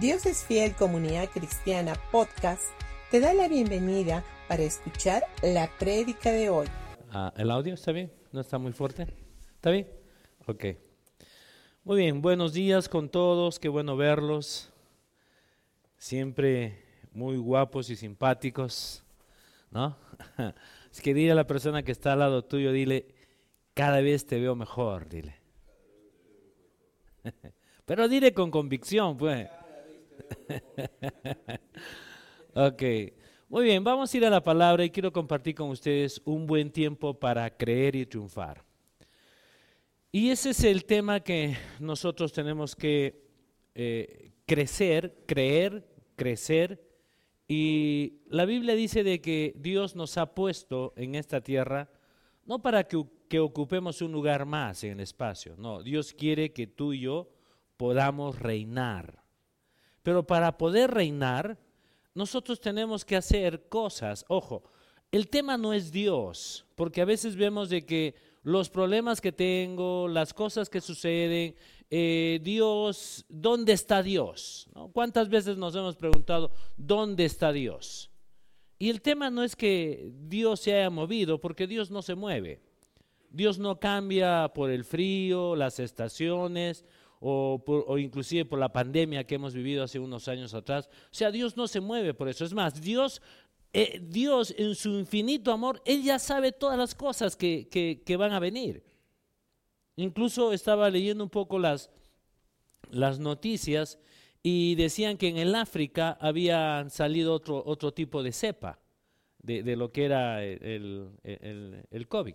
Dios es Fiel Comunidad Cristiana Podcast te da la bienvenida para escuchar la prédica de hoy. Ah, ¿El audio está bien? ¿No está muy fuerte? ¿Está bien? Ok. Muy bien, buenos días con todos, qué bueno verlos. Siempre muy guapos y simpáticos, ¿no? Es que dile a la persona que está al lado tuyo, dile, cada vez te veo mejor, dile. Pero dile con convicción, pues. ok, muy bien, vamos a ir a la palabra y quiero compartir con ustedes un buen tiempo para creer y triunfar. Y ese es el tema que nosotros tenemos que eh, crecer, creer, crecer. Y la Biblia dice de que Dios nos ha puesto en esta tierra no para que, que ocupemos un lugar más en el espacio, no, Dios quiere que tú y yo podamos reinar. Pero para poder reinar, nosotros tenemos que hacer cosas. Ojo, el tema no es Dios, porque a veces vemos de que los problemas que tengo, las cosas que suceden, eh, Dios, ¿dónde está Dios? ¿Cuántas veces nos hemos preguntado, ¿dónde está Dios? Y el tema no es que Dios se haya movido, porque Dios no se mueve. Dios no cambia por el frío, las estaciones, o, inclusive por la pandemia que hemos vivido hace unos años atrás. O sea, Dios no se mueve por eso. Es más, Dios, eh, Dios en su infinito amor, Él ya sabe todas las cosas que, que, van a venir. Incluso estaba leyendo un poco las, las noticias y decían que en el África había salido otro, otro tipo de cepa de, de lo que era el, el, el COVID.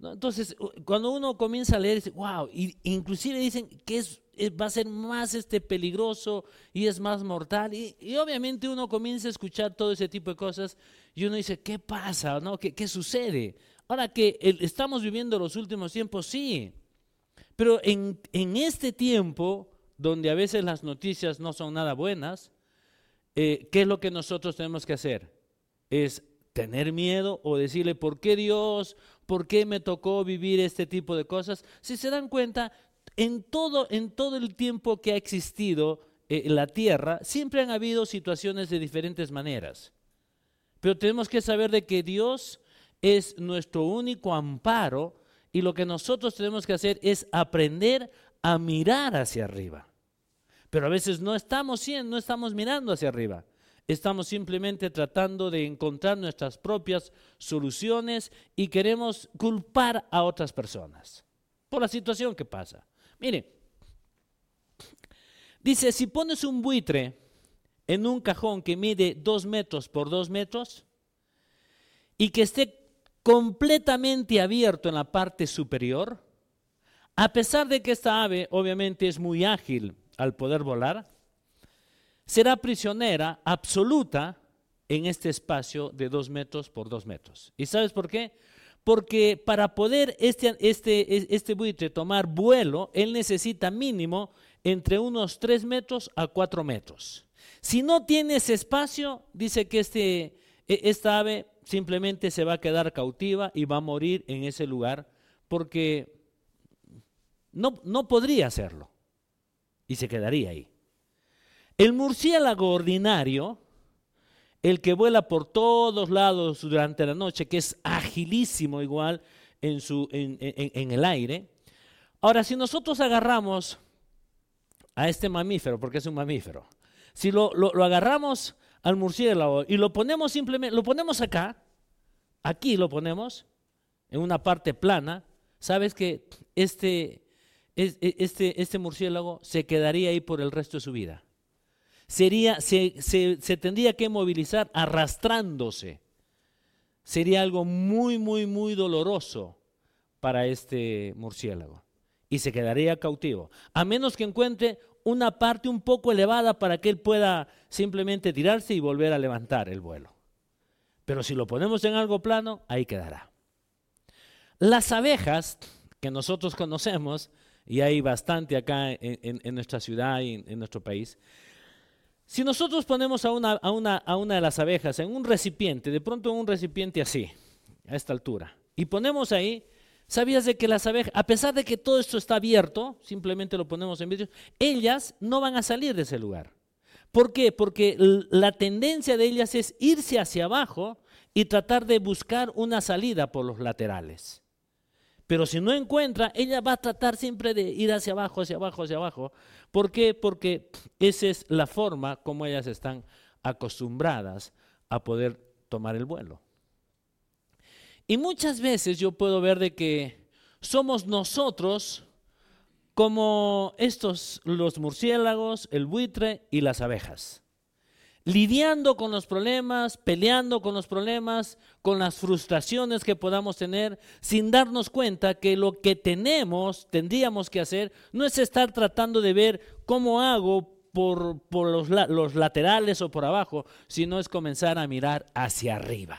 Entonces, cuando uno comienza a leer, dice, wow, y, inclusive dicen que es, va a ser más este, peligroso y es más mortal. Y, obviamente uno comienza a escuchar todo ese tipo de cosas y uno dice, ¿qué pasa? No? ¿Qué, sucede? Ahora que estamos viviendo los últimos tiempos, sí, pero en, en, este tiempo, donde a veces las noticias no son nada buenas, eh, ¿qué es lo que nosotros tenemos que hacer? Es tener miedo o decirle, ¿por qué Dios? ¿Por qué me tocó vivir este tipo de cosas? Si se dan cuenta, en todo, en todo el tiempo que ha existido eh, la tierra, siempre han habido situaciones de diferentes maneras. Pero tenemos que saber de que Dios es nuestro único amparo y lo que nosotros tenemos que hacer es aprender a mirar hacia arriba. Pero a veces no estamos, no estamos mirando hacia arriba. Estamos simplemente tratando de encontrar nuestras propias soluciones y queremos culpar a otras personas por la situación que pasa. Mire, dice, si pones un buitre en un cajón que mide dos metros por dos metros y que esté completamente abierto en la parte superior, a pesar de que esta ave obviamente es muy ágil al poder volar, será prisionera absoluta en este espacio de dos metros por dos metros. ¿Y sabes por qué? Porque para poder este, este, este buitre tomar vuelo, él necesita mínimo entre unos tres metros a cuatro metros. Si no tiene ese espacio, dice que este, e, esta ave simplemente se va a quedar cautiva y va a morir en ese lugar porque no, no podría hacerlo y se quedaría ahí. El murciélago ordinario, el que vuela por todos lados durante la noche, que es agilísimo igual en, su, en, el aire. Ahora, si nosotros agarramos a este mamífero, porque es un mamífero, si lo, lo, agarramos al murciélago y lo ponemos simplemente, lo ponemos acá, aquí lo ponemos, en una parte plana, sabes que este, este, este murciélago se quedaría ahí por el resto de su vida sería, se, se, tendría que movilizar arrastrándose. Sería algo muy, muy, muy doloroso para este murciélago. Y se quedaría cautivo. A menos que encuentre una parte un poco elevada para que él pueda simplemente tirarse y volver a levantar el vuelo. Pero si lo ponemos en algo plano, ahí quedará. Las abejas que nosotros conocemos, y hay bastante acá en, nuestra ciudad y en nuestro país, si nosotros ponemos a una, a, una, a una de las abejas en un recipiente, de pronto en un recipiente así, a esta altura, y ponemos ahí, ¿sabías de que las abejas, a pesar de que todo esto está abierto, simplemente lo ponemos en vidrio, ellas no van a salir de ese lugar? ¿Por qué? Porque la tendencia de ellas es irse hacia abajo y tratar de buscar una salida por los laterales. Pero si no encuentra, ella va a tratar siempre de ir hacia abajo, hacia abajo, hacia abajo. ¿Por qué? Porque esa es la forma como ellas están acostumbradas a poder tomar el vuelo. Y muchas veces yo puedo ver de que somos nosotros como estos, los murciélagos, el buitre y las abejas lidiando con los problemas, peleando con los problemas, con las frustraciones que podamos tener, sin darnos cuenta que lo que tenemos, tendríamos que hacer, no es estar tratando de ver cómo hago por, los, los laterales o por abajo, sino es comenzar a mirar hacia arriba.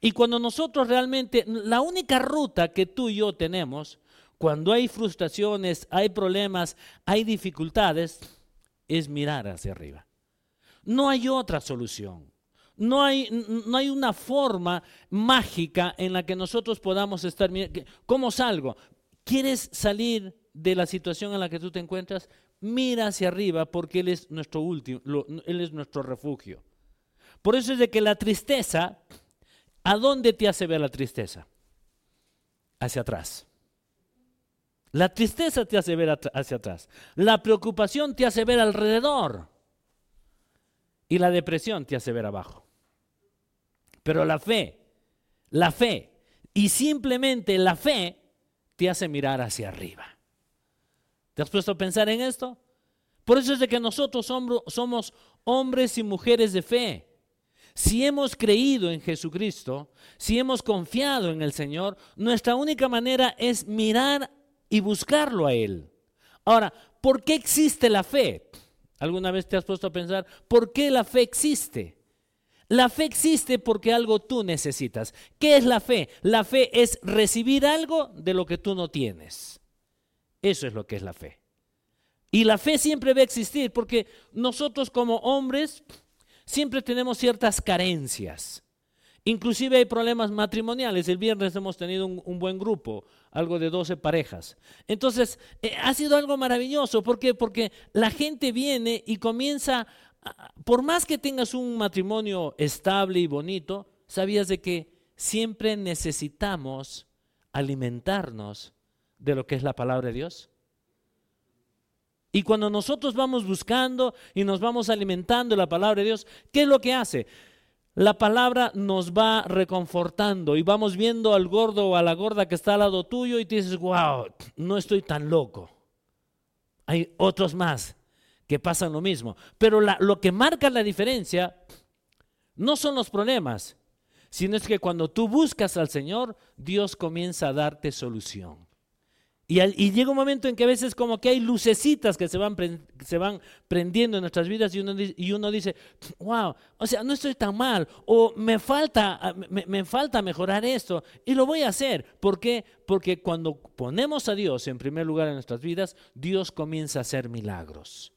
Y cuando nosotros realmente, la única ruta que tú y yo tenemos, cuando hay frustraciones, hay problemas, hay dificultades, es mirar hacia arriba. No hay otra solución. No hay, no hay una forma mágica en la que nosotros podamos estar. ¿Cómo salgo? ¿Quieres salir de la situación en la que tú te encuentras? Mira hacia arriba porque Él es nuestro último, Él es nuestro refugio. Por eso es de que la tristeza, ¿a dónde te hace ver la tristeza? Hacia atrás. La tristeza te hace ver hacia atrás. La preocupación te hace ver alrededor. Y la depresión te hace ver abajo. Pero la fe, la fe, y simplemente la fe te hace mirar hacia arriba. ¿Te has puesto a pensar en esto? Por eso es de que nosotros somos hombres y mujeres de fe. Si hemos creído en Jesucristo, si hemos confiado en el Señor, nuestra única manera es mirar y buscarlo a Él. Ahora, ¿por qué existe la fe? ¿Alguna vez te has puesto a pensar por qué la fe existe? La fe existe porque algo tú necesitas. ¿Qué es la fe? La fe es recibir algo de lo que tú no tienes. Eso es lo que es la fe. Y la fe siempre va a existir porque nosotros como hombres siempre tenemos ciertas carencias. Inclusive hay problemas matrimoniales. El viernes hemos tenido un, buen grupo, algo de 12 parejas. Entonces, eh, ha sido algo maravilloso. ¿Por qué? Porque la gente viene y comienza, por más que tengas un matrimonio estable y bonito, sabías de que siempre necesitamos alimentarnos de lo que es la palabra de Dios. Y cuando nosotros vamos buscando y nos vamos alimentando la palabra de Dios, ¿qué es lo que hace? La palabra nos va reconfortando y vamos viendo al gordo o a la gorda que está al lado tuyo y te dices, wow, no estoy tan loco. Hay otros más que pasan lo mismo. Pero lo que marca la diferencia no son los problemas, sino es que cuando tú buscas al Señor, Dios comienza a darte solución. Y, llega un momento en que a veces como que hay lucecitas que se van, se van prendiendo en nuestras vidas y uno, y uno dice, wow, o sea, no estoy tan mal, o me falta, ah, me, me falta mejorar esto, y lo voy a hacer. ¿Por qué? Porque cuando ponemos a Dios en primer lugar en nuestras vidas, Dios comienza a hacer milagros.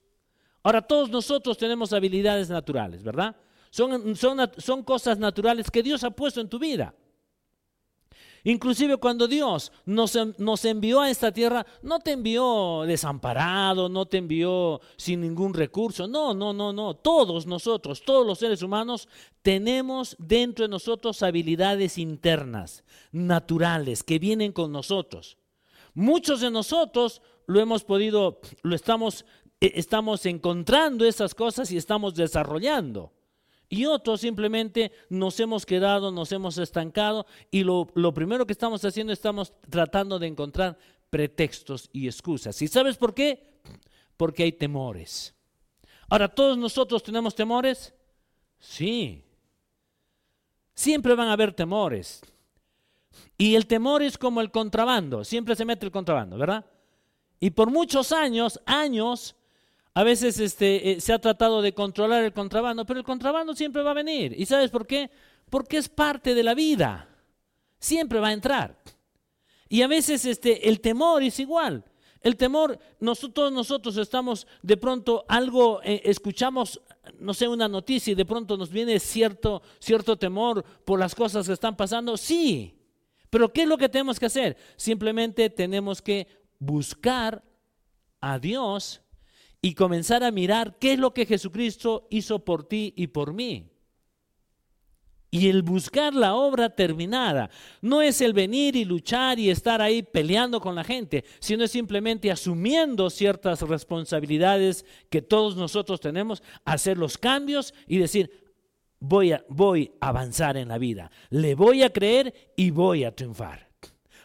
Ahora, todos nosotros tenemos habilidades naturales, ¿verdad? Son, son, son cosas naturales que Dios ha puesto en tu vida. Inclusive cuando Dios nos, nos, envió a esta tierra, no te envió desamparado, no te envió sin ningún recurso. No, no, no, no. Todos nosotros, todos los seres humanos, tenemos dentro de nosotros habilidades internas, naturales, que vienen con nosotros. Muchos de nosotros lo hemos podido, lo estamos, eh, estamos encontrando esas cosas y estamos desarrollando. Y otros simplemente nos hemos quedado, nos hemos estancado y lo, primero que estamos haciendo estamos tratando de encontrar pretextos y excusas. ¿Y sabes por qué? Porque hay temores. Ahora, ¿todos nosotros tenemos temores? Sí. Siempre van a haber temores. Y el temor es como el contrabando, siempre se mete el contrabando, ¿verdad? Y por muchos años, años, a veces este, eh, se ha tratado de controlar el contrabando, pero el contrabando siempre va a venir. ¿Y sabes por qué? Porque es parte de la vida. Siempre va a entrar. Y a veces este, el temor es igual. El temor, nosotros, nosotros estamos de pronto algo, eh, escuchamos, no sé, una noticia y de pronto nos viene cierto, cierto temor por las cosas que están pasando. Sí, pero ¿qué es lo que tenemos que hacer? Simplemente tenemos que buscar a Dios y comenzar a mirar qué es lo que Jesucristo hizo por ti y por mí. Y el buscar la obra terminada no es el venir y luchar y estar ahí peleando con la gente, sino es simplemente asumiendo ciertas responsabilidades que todos nosotros tenemos, hacer los cambios y decir, voy a, voy a avanzar en la vida, le voy a creer y voy a triunfar.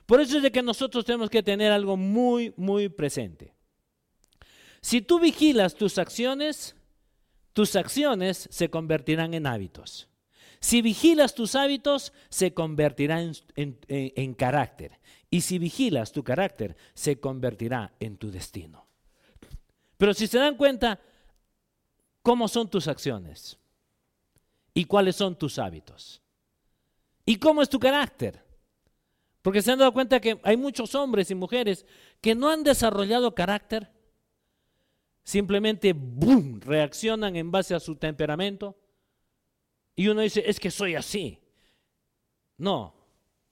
Por eso es de que nosotros tenemos que tener algo muy, muy presente. Si tú vigilas tus acciones, tus acciones se convertirán en hábitos. Si vigilas tus hábitos, se convertirá en, carácter. Y si vigilas tu carácter, se convertirá en tu destino. Pero si se dan cuenta, ¿cómo son tus acciones? ¿Y cuáles son tus hábitos? ¿Y cómo es tu carácter? Porque se han dado cuenta que hay muchos hombres y mujeres que no han desarrollado carácter. Simplemente, ¡boom!, reaccionan en base a su temperamento y uno dice, es que soy así. No,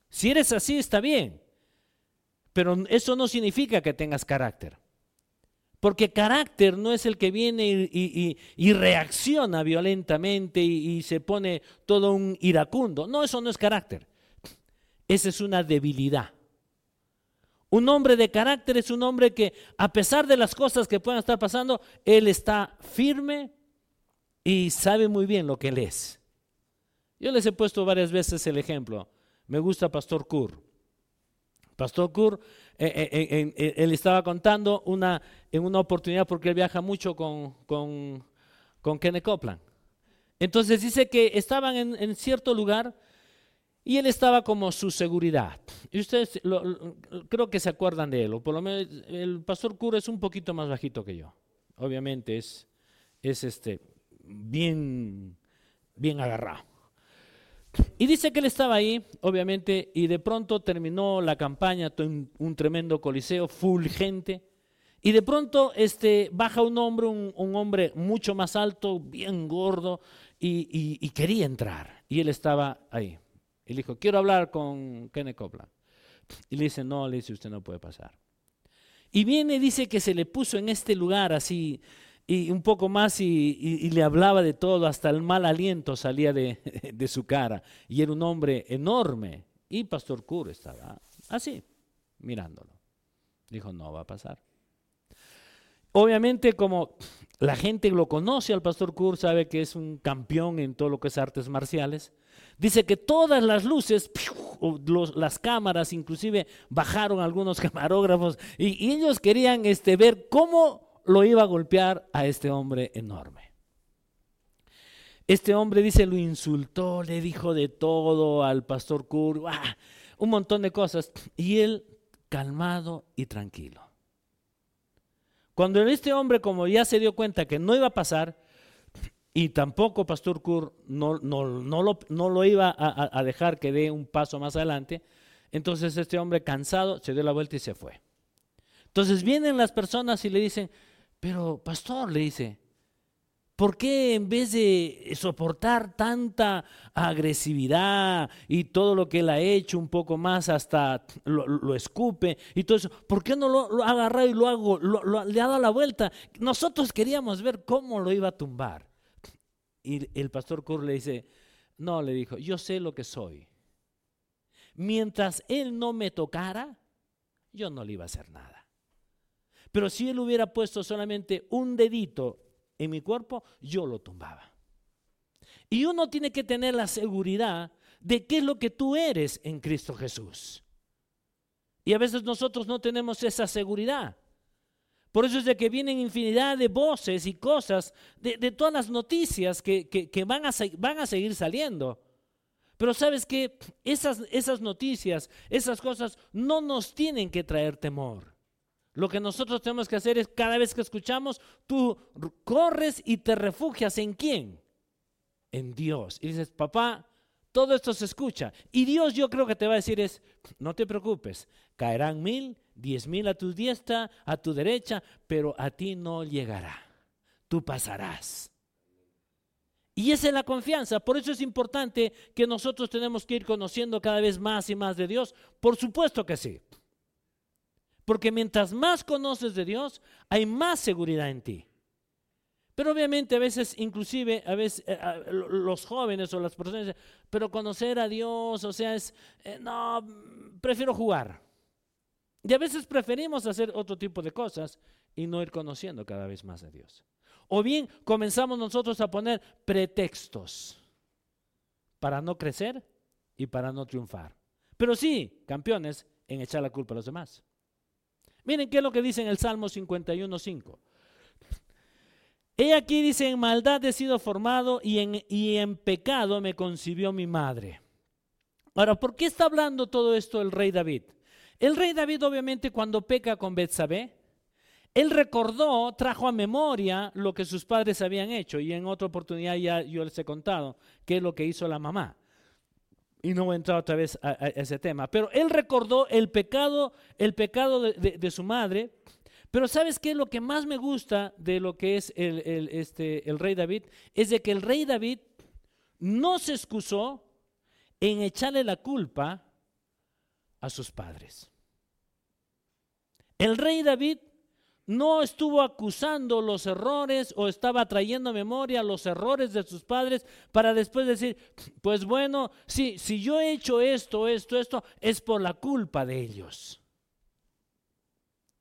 si eres así está bien, pero eso no significa que tengas carácter. Porque carácter no es el que viene y, reacciona violentamente y, se pone todo un iracundo. No, eso no es carácter. Esa es una debilidad. Un hombre de carácter es un hombre que, a pesar de las cosas que puedan estar pasando, él está firme y sabe muy bien lo que él es. Yo les he puesto varias veces el ejemplo. Me gusta Pastor Kur. Pastor Kur, eh, eh, eh, él estaba contando una, en una oportunidad porque él viaja mucho con, con, con Kenneth. Entonces dice que estaban en, cierto lugar y él estaba como su seguridad. Y ustedes creo que se acuerdan de él, o por lo menos el pastor Kur es un poquito más bajito que yo. Obviamente es, es este, bien, bien agarrado. Y dice que él estaba ahí, obviamente, y de pronto terminó la campaña, un, tremendo coliseo, full gente. Y de pronto este, baja un hombre, un, hombre mucho más alto, bien gordo, y, quería entrar. Y él estaba ahí. Y le dijo, quiero hablar con Kenneth Copeland. Y le dice, no, le dice, usted no puede pasar. Y viene y dice que se le puso en este lugar así, y un poco más y, le hablaba de todo, hasta el mal aliento salía de, de, su cara. Y era un hombre enorme. Y Pastor Kur estaba así, mirándolo. Dijo, no va a pasar. Obviamente como la gente lo conoce al Pastor Kur, sabe que es un campeón en todo lo que es artes marciales. Dice que todas las luces, las cámaras, inclusive bajaron algunos camarógrafos y, ellos querían este, ver cómo lo iba a golpear a este hombre enorme. Este hombre dice, lo insultó, le dijo de todo al pastor Kur, un montón de cosas. Y él calmado y tranquilo. Cuando este hombre, como ya se dio cuenta que no iba a pasar, y tampoco Pastor Kur no, no, lo, no lo, iba a, dejar que dé un paso más adelante, entonces este hombre cansado se dio la vuelta y se fue. Entonces vienen las personas y le dicen, pero, pastor, le dice, ¿por qué en vez de soportar tanta agresividad y todo lo que él ha hecho, un poco más hasta lo, escupe y todo eso, ¿por qué no lo, ha agarrado y lo hago, le ha dado la vuelta? Nosotros queríamos ver cómo lo iba a tumbar. Y el pastor Kur le dice, no, le dijo, yo sé lo que soy. Mientras él no me tocara, yo no le iba a hacer nada. Pero si él hubiera puesto solamente un dedito en mi cuerpo, yo lo tumbaba. Y uno tiene que tener la seguridad de qué es lo que tú eres en Cristo Jesús. Y a veces nosotros no tenemos esa seguridad. Por eso es de que vienen infinidad de voces y cosas, de, todas las noticias que, van, a, van, a, seguir saliendo. Pero sabes que esas, esas noticias, esas cosas no nos tienen que traer temor. Lo que nosotros tenemos que hacer es cada vez que escuchamos, tú corres y te refugias en quién? En Dios. Y dices, papá, todo esto se escucha. Y Dios yo creo que te va a decir es, no te preocupes, caerán mil, diez mil a tu diestra, a tu derecha, pero a ti no llegará. Tú pasarás. Y esa es la confianza. Por eso es importante que nosotros tenemos que ir conociendo cada vez más y más de Dios. Por supuesto que sí. Porque mientras más conoces de Dios, hay más seguridad en ti. Pero obviamente a veces, inclusive, a veces eh, los jóvenes o las personas dicen, pero conocer a Dios, o sea, es, eh, no, prefiero jugar. Y a veces preferimos hacer otro tipo de cosas y no ir conociendo cada vez más a Dios. O bien comenzamos nosotros a poner pretextos para no crecer y para no triunfar. Pero sí, campeones, en echar la culpa a los demás. Miren qué es lo que dice en el Salmo 51.5. He aquí dice, en maldad he sido formado y en, y en pecado me concibió mi madre. Ahora, ¿por qué está hablando todo esto el rey David? El rey David obviamente cuando peca con Betsabé, él recordó, trajo a memoria lo que sus padres habían hecho y en otra oportunidad ya yo les he contado qué es lo que hizo la mamá. Y no voy a entrar otra vez a, ese tema, pero él recordó el pecado, el pecado de su madre pero ¿sabes qué? Lo que más me gusta de lo que es el, este, el rey David es de que el rey David no se excusó en echarle la culpa a sus padres. El rey David no estuvo acusando los errores o estaba trayendo a memoria los errores de sus padres para después decir, pues bueno, sí, si yo he hecho esto, esto, esto, es por la culpa de ellos.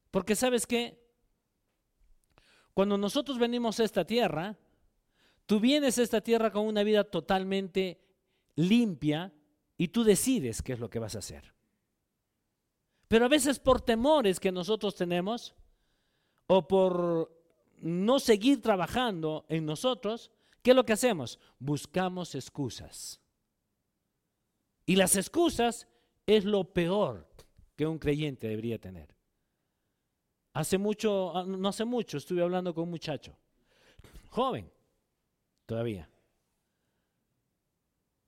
Porque sabes qué? Cuando nosotros venimos a esta tierra, tú vienes a esta tierra con una vida totalmente limpia y tú decides qué es lo que vas a hacer. Pero a veces por temores que nosotros tenemos o por no seguir trabajando en nosotros, ¿qué es lo que hacemos? Buscamos excusas. Y las excusas es lo peor que un creyente debería tener. Hace mucho, ah, no hace mucho, estuve hablando con un muchacho, joven, todavía.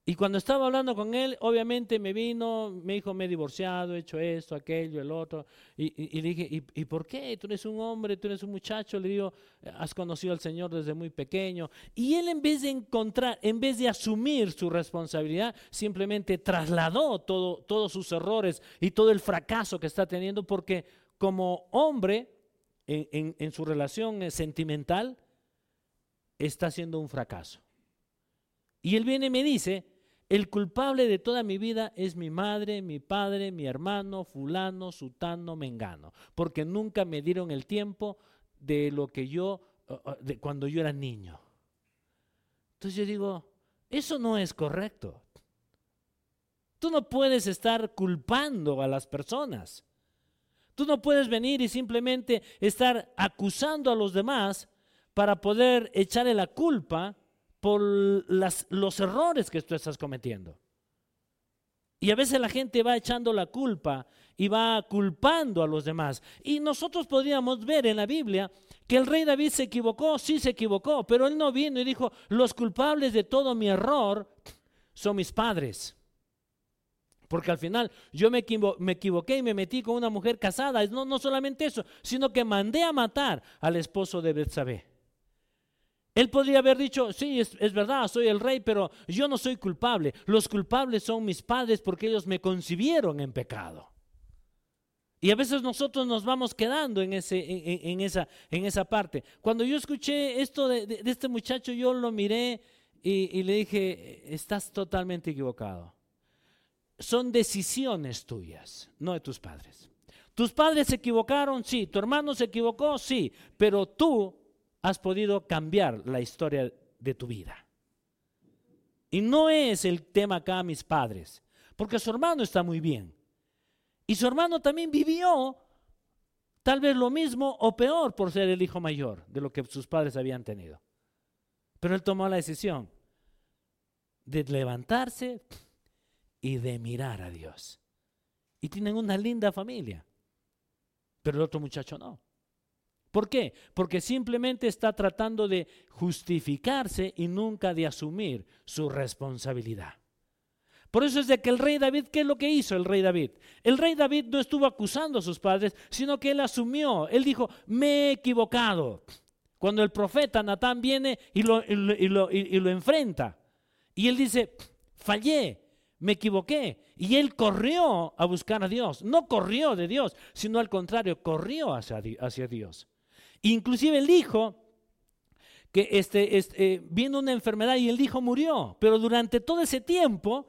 Y cuando estaba hablando con él, obviamente me vino, me dijo, me he divorciado, he hecho esto, aquello, el otro. Y, le dije, ¿y, por qué? Tú eres un hombre, tú eres un muchacho. Le digo, has conocido al Señor desde muy pequeño. Y él en vez de encontrar, en vez de asumir su responsabilidad, simplemente trasladó todo, todos sus errores y todo el fracaso que está teniendo porque como hombre en, su relación eh, sentimental está siendo un fracaso. Y él viene y me dice, el culpable de toda mi vida es mi madre, mi padre, mi hermano, fulano, sutano, mengano, porque nunca me dieron el tiempo de lo que yo, de cuando yo era niño. Entonces yo digo, eso no es correcto. Tú no puedes estar culpando a las personas. Tú no puedes venir y simplemente estar acusando a los demás para poder echarle la culpa por los errores que tú estás cometiendo. Y a veces la gente va echando la culpa y va culpando a los demás. Y nosotros podríamos ver en la Biblia que el rey David se equivocó, sí se equivocó, pero él no vino y dijo, los culpables de todo mi error son mis padres. Porque al final yo me, equivoqué y me metí con una mujer casada. No, no solamente eso, sino que mandé a matar al esposo de Betsabé. Él podría haber dicho, sí, es, verdad, soy el rey, pero yo no soy culpable. Los culpables son mis padres porque ellos me concibieron en pecado. Y a veces nosotros nos vamos quedando en, ese, en, esa, en esa parte. Cuando yo escuché esto de, este muchacho, yo lo miré y le dije, estás totalmente equivocado son decisiones tuyas, no de tus padres. Tus padres se equivocaron, sí. Tu hermano se equivocó, sí. Pero tú has podido cambiar la historia de tu vida. Y no es el tema acá mis padres, porque su hermano está muy bien. Y su hermano también vivió tal vez lo mismo o peor por ser el hijo mayor de lo que sus padres habían tenido. Pero él tomó la decisión de levantarse, y de mirar a Dios. Y tienen una linda familia. Pero el otro muchacho no. ¿Por qué? Porque simplemente está tratando de justificarse y nunca de asumir su responsabilidad. Por eso es de que el rey David, ¿qué es lo que hizo el rey David? El rey David no estuvo acusando a sus padres, sino que él asumió, él dijo, me he equivocado. Cuando el profeta Natán viene y lo, enfrenta, y él dice, fallé, me equivoqué. Y él corrió a buscar a Dios. No corrió de Dios, sino al contrario, corrió hacia Dios. Inclusive él dijo que este, este vino una enfermedad y el hijo murió. Pero durante todo ese tiempo,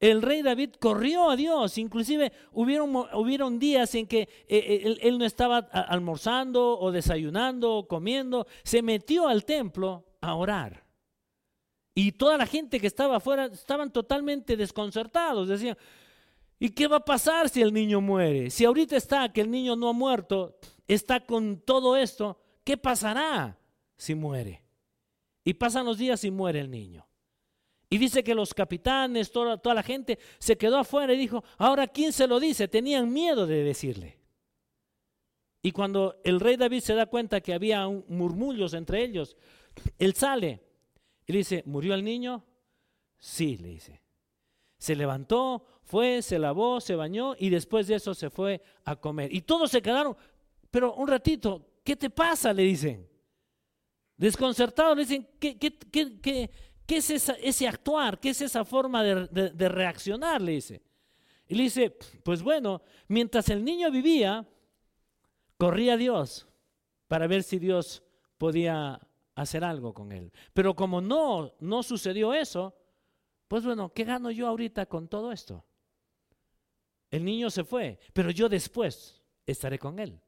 el rey David corrió a Dios. Inclusive hubieron, hubieron días en que eh, eh, él, él, no estaba almorzando o desayunando o comiendo. Se metió al templo a orar. Y toda la gente que estaba afuera estaban totalmente desconcertados. Decían, ¿y qué va a pasar si el niño muere? Si ahorita está que el niño no ha muerto, está con todo esto, ¿qué pasará si muere? Y pasan los días y muere el niño. Y dice que los capitanes, toda, toda la gente se quedó afuera y dijo, ahora ¿quién se lo dice? Tenían miedo de decirle. Y cuando el rey David se da cuenta que había murmullos entre ellos, él sale y dice, ¿murió el niño? Sí, le dice. Se levantó, fue, se lavó, se bañó y después de eso se fue a comer. Y todos se quedaron, pero un ratito, ¿qué te pasa? Le dicen. Desconcertados, le dicen, ¿qué, es ese actuar? ¿Qué es esa forma de, de reaccionar? Le dice. Y le dice, pues bueno, mientras el niño vivía, corría a Dios para ver si Dios podía hacer algo con él. Pero como no, no sucedió eso, pues bueno, ¿qué gano yo ahorita con todo esto? El niño se fue, pero yo después estaré con él.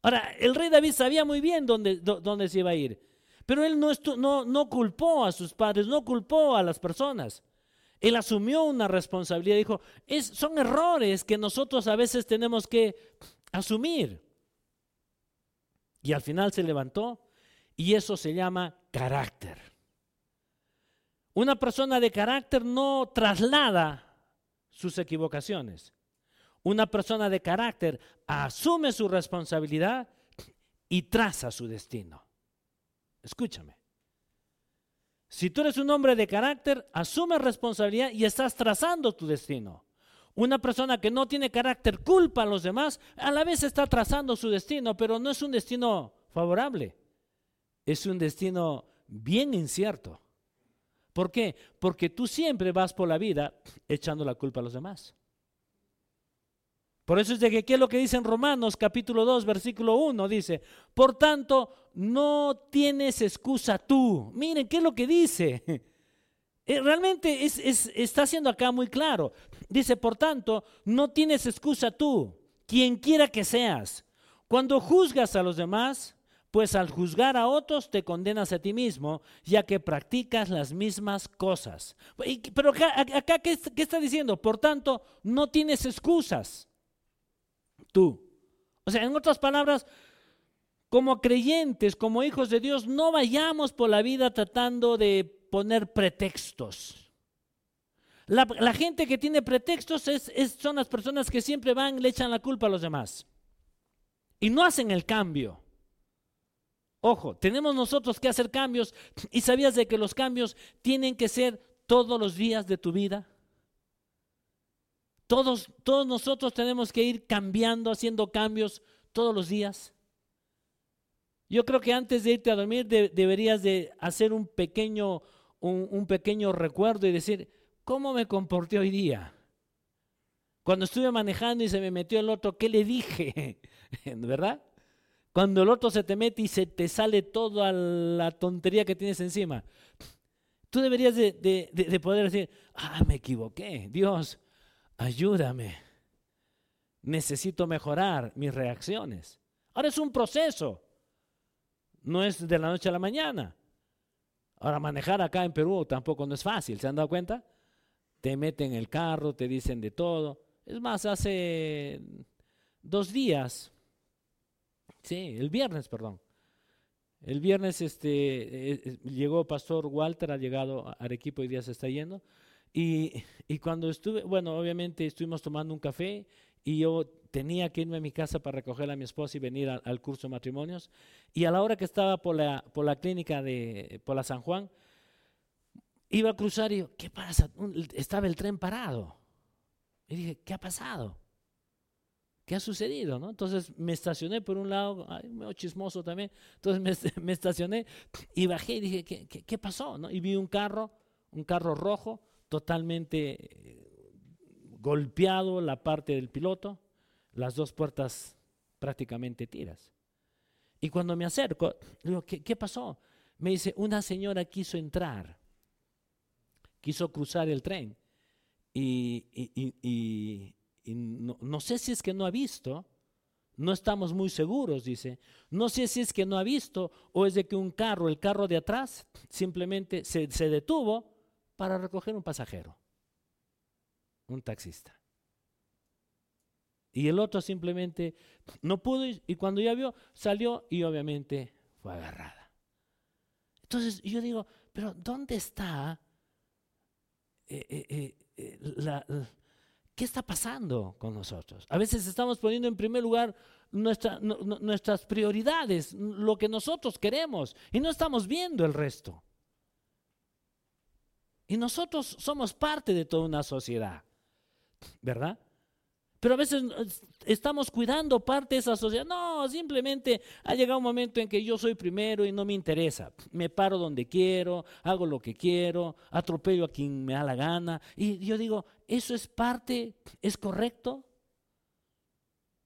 Ahora, el rey David sabía muy bien dónde, dónde se iba a ir, pero él no, no, no culpó a sus padres, no culpó a las personas. Él asumió una responsabilidad, dijo, es, son errores que nosotros a veces tenemos que asumir. Y al final se levantó y eso se llama carácter. Una persona de carácter no traslada sus equivocaciones. Una persona de carácter asume su responsabilidad y traza su destino. Escúchame. Si tú eres un hombre de carácter, asume responsabilidad y estás trazando tu destino. Una persona que no tiene carácter culpa a los demás, a la vez está trazando su destino, pero no es un destino favorable es un destino bien incierto. ¿Por qué? Porque tú siempre vas por la vida echando la culpa a los demás. Por eso es de que aquí es lo que dice en Romanos capítulo 2, versículo 1, dice, por tanto, no tienes excusa tú. Miren, ¿qué es lo que dice? Eh, realmente está haciendo acá muy claro. Dice, por tanto, no tienes excusa tú, quien quiera que seas. Cuando juzgas a los demás, pues al juzgar a otros te condenas a ti mismo, ya que practicas las mismas cosas. Pero acá, ¿qué, está diciendo? Por tanto, no tienes excusas. Tú. O sea, en otras palabras, como creyentes, como hijos de Dios, no vayamos por la vida tratando de poner pretextos. La, gente que tiene pretextos son las personas que siempre van y le echan la culpa a los demás. Y no hacen el cambio. Ojo, tenemos nosotros que hacer cambios y sabías de que los cambios tienen que ser todos los días de tu vida. Todos, todos nosotros tenemos que ir cambiando, haciendo cambios todos los días. Yo creo que antes de irte a dormir deberías de hacer un pequeño, un, pequeño recuerdo y decir, ¿cómo me comporté hoy día? Cuando estuve manejando y se me metió el otro, ¿qué le dije? ¿Verdad? Cuando el otro se te mete y se te sale toda la tontería que tienes encima. Tú deberías de, poder decir, ah, me equivoqué. Dios, ayúdame. Necesito mejorar mis reacciones. Ahora es un proceso. No es de la noche a la mañana. Ahora manejar acá en Perú tampoco no es fácil. ¿Se han dado cuenta? Te meten en el carro, te dicen de todo. Es más, hace dos días Sí, el viernes, perdón. El viernes este, eh, eh, llegó Pastor Walter, ha llegado a Arequipa y día se está yendo. Y, y, cuando estuve, bueno, obviamente estuvimos tomando un café y yo tenía que irme a mi casa para recoger a mi esposa y venir al, curso de matrimonios. Y a la hora que estaba por la, por la clínica de por la San Juan, iba a cruzar y yo, ¿qué pasa? Estaba el tren parado. Y dije, ¿qué ha pasado? ¿Qué ha sucedido? ¿no? Entonces me estacioné por un lado, ay, medio chismoso también, entonces me, estacioné y bajé y dije, ¿qué, qué, pasó? ¿no? Y vi un carro, un carro rojo, totalmente eh, golpeado la parte del piloto, las dos puertas prácticamente tiras. Y cuando me acerco, digo, ¿qué, qué pasó? Me dice, una señora quiso entrar, quiso cruzar el tren y, no, no sé si es que no ha visto, no estamos muy seguros, dice. No sé si es que no ha visto o es de que un carro, el carro de atrás, simplemente se, se detuvo para recoger un pasajero, un taxista. Y el otro simplemente no pudo y cuando ya vio, salió y obviamente fue agarrada. Entonces yo digo, pero ¿dónde está eh, eh, eh, la, ¿Qué está pasando con nosotros? A veces estamos poniendo en primer lugar nuestras prioridades, lo que nosotros queremos, y no estamos viendo el resto. Y nosotros somos parte de toda una sociedad, ¿verdad? Pero a veces estamos cuidando parte de esa sociedad. No, simplemente ha llegado un momento en que yo soy primero y no me interesa. Me paro donde quiero, hago lo que quiero, atropello a quien me da la gana. Y yo digo, ¿eso es parte? ¿Es correcto?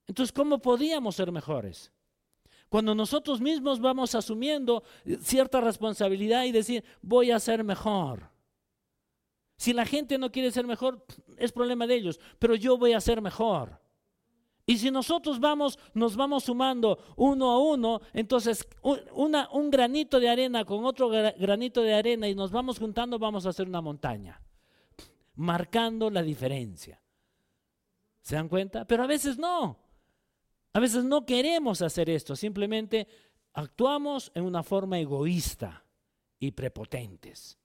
Entonces, ¿cómo podíamos ser mejores? Cuando nosotros mismos vamos asumiendo cierta responsabilidad y decir, voy a ser mejor. Si la gente no quiere ser mejor, es problema de ellos, pero yo voy a ser mejor. Y si nosotros vamos, nos vamos sumando uno a uno, entonces un granito de arena con otro granito de arena y nos vamos juntando, vamos a hacer una montaña, marcando la diferencia. ¿Se dan cuenta? Pero a veces no. A veces no queremos hacer esto, simplemente actuamos en una forma egoísta y prepotentes.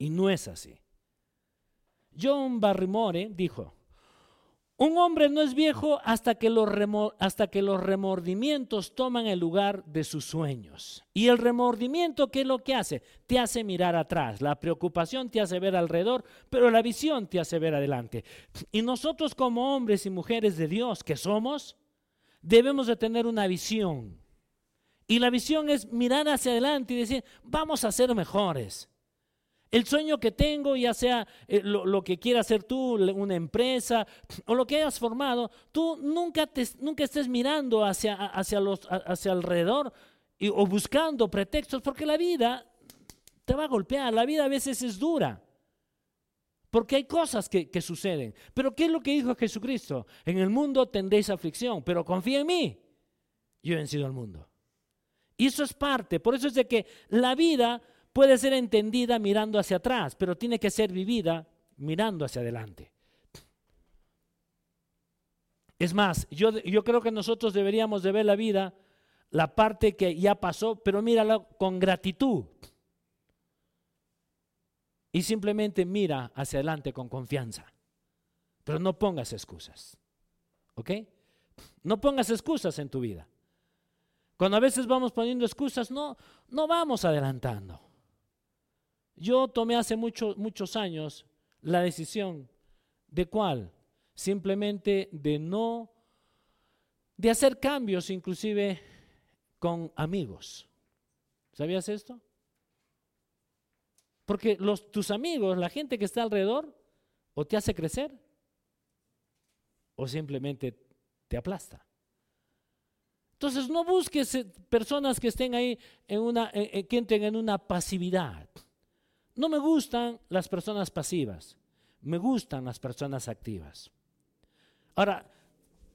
Y no es así. John Barrymore dijo, un hombre no es viejo hasta que, los hasta que los remordimientos toman el lugar de sus sueños. Y el remordimiento, ¿qué es lo que hace? Te hace mirar atrás. La preocupación te hace ver alrededor, pero la visión te hace ver adelante. Y nosotros como hombres y mujeres de Dios que somos, debemos de tener una visión. Y la visión es mirar hacia adelante y decir, vamos a ser mejores. El sueño que tengo, ya sea eh, lo, que quieras hacer tú, una empresa o lo que hayas formado, tú nunca, te, nunca estés mirando hacia, hacia, los, alrededor o buscando pretextos, porque la vida te va a golpear, la vida a veces es dura. Porque hay cosas que, que, suceden. Pero ¿qué es lo que dijo Jesucristo? En el mundo tendréis aflicción, pero confía en mí. Yo he vencido al mundo. Y eso es parte. Por eso es de que la vida puede ser entendida mirando hacia atrás, pero tiene que ser vivida mirando hacia adelante. Es más, yo, yo creo que nosotros deberíamos de ver la vida, la parte que ya pasó, pero mírala con gratitud. Y simplemente mira hacia adelante con confianza. Pero no pongas excusas. ¿Ok? No pongas excusas en tu vida. Cuando a veces vamos poniendo excusas, no, no vamos adelantando. Yo tomé hace muchos años la decisión de cuál, simplemente de no, de hacer cambios inclusive con amigos. ¿Sabías esto? Porque tus amigos, la gente que está alrededor, o te hace crecer, o simplemente te aplasta. Entonces no busques eh, personas que estén ahí en una, eh, eh, que entren en una pasividad. No me gustan las personas pasivas, me gustan las personas activas. Ahora,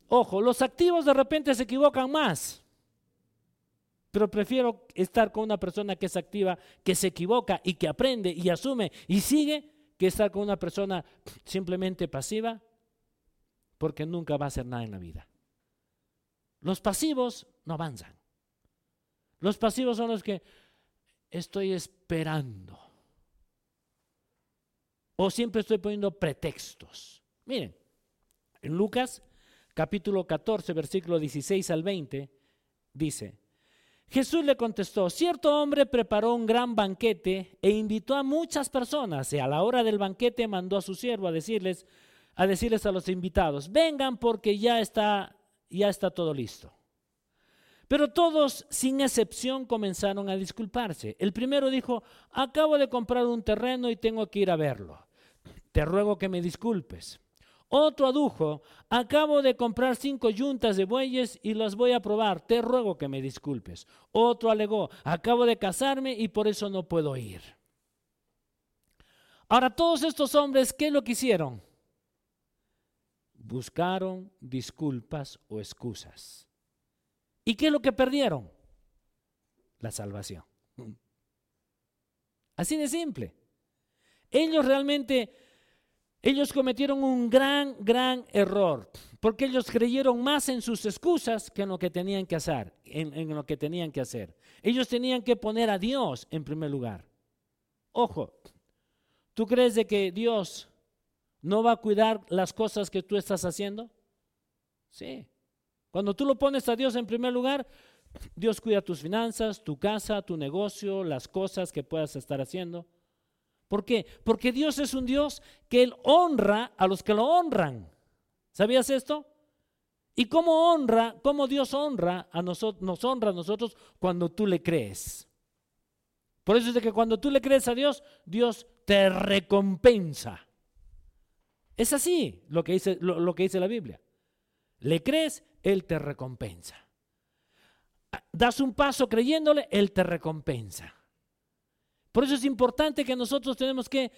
ojo, los activos de repente se equivocan más, pero prefiero estar con una persona que es activa, que se equivoca y que aprende y asume y sigue, que estar con una persona simplemente pasiva, porque nunca va a hacer nada en la vida. Los pasivos no avanzan. Los pasivos son los que estoy esperando o siempre estoy poniendo pretextos. Miren, en Lucas capítulo 14, versículo 16 al 20, dice, Jesús le contestó, cierto hombre preparó un gran banquete e invitó a muchas personas y a la hora del banquete mandó a su siervo a decirles, a decirles a los invitados, vengan porque ya está, ya está todo listo. Pero todos, sin excepción, comenzaron a disculparse. El primero dijo, acabo de comprar un terreno y tengo que ir a verlo te ruego que me disculpes. Otro adujo, acabo de comprar cinco yuntas de bueyes y las voy a probar, te ruego que me disculpes. Otro alegó, acabo de casarme y por eso no puedo ir. Ahora todos estos hombres, ¿qué es lo que hicieron? Buscaron disculpas o excusas. ¿Y qué es lo que perdieron? La salvación. Así de simple. Ellos realmente ellos cometieron un gran, gran error, porque ellos creyeron más en sus excusas que en lo que tenían que hacer, en, lo que tenían que hacer. Ellos tenían que poner a Dios en primer lugar. Ojo, ¿tú crees de que Dios no va a cuidar las cosas que tú estás haciendo? Sí. Cuando tú lo pones a Dios en primer lugar, Dios cuida tus finanzas, tu casa, tu negocio, las cosas que puedas estar haciendo. ¿Por qué? Porque Dios es un Dios que Él honra a los que lo honran. ¿Sabías esto? ¿Y cómo honra, cómo Dios honra a nosotros, nos honra a nosotros cuando tú le crees? Por eso es de que cuando tú le crees a Dios, Dios te recompensa. Es así lo que dice, lo que dice la Biblia. Le crees, Él te recompensa. Das un paso creyéndole, Él te recompensa. Por eso es importante que nosotros tenemos que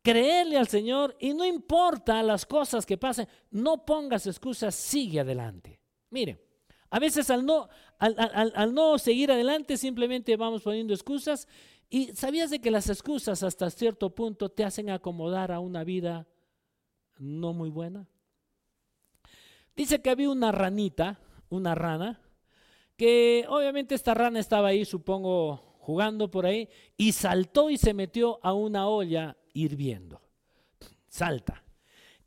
creerle al Señor y no importa las cosas que pasen, no pongas excusas, sigue adelante. Mire, a veces al no, al, no seguir adelante simplemente vamos poniendo excusas y sabías de que las excusas hasta cierto punto te hacen acomodar a una vida no muy buena. Dice que había una ranita, una rana, que obviamente esta rana estaba ahí, supongo, jugando por ahí y saltó y se metió a una olla hirviendo. Salta.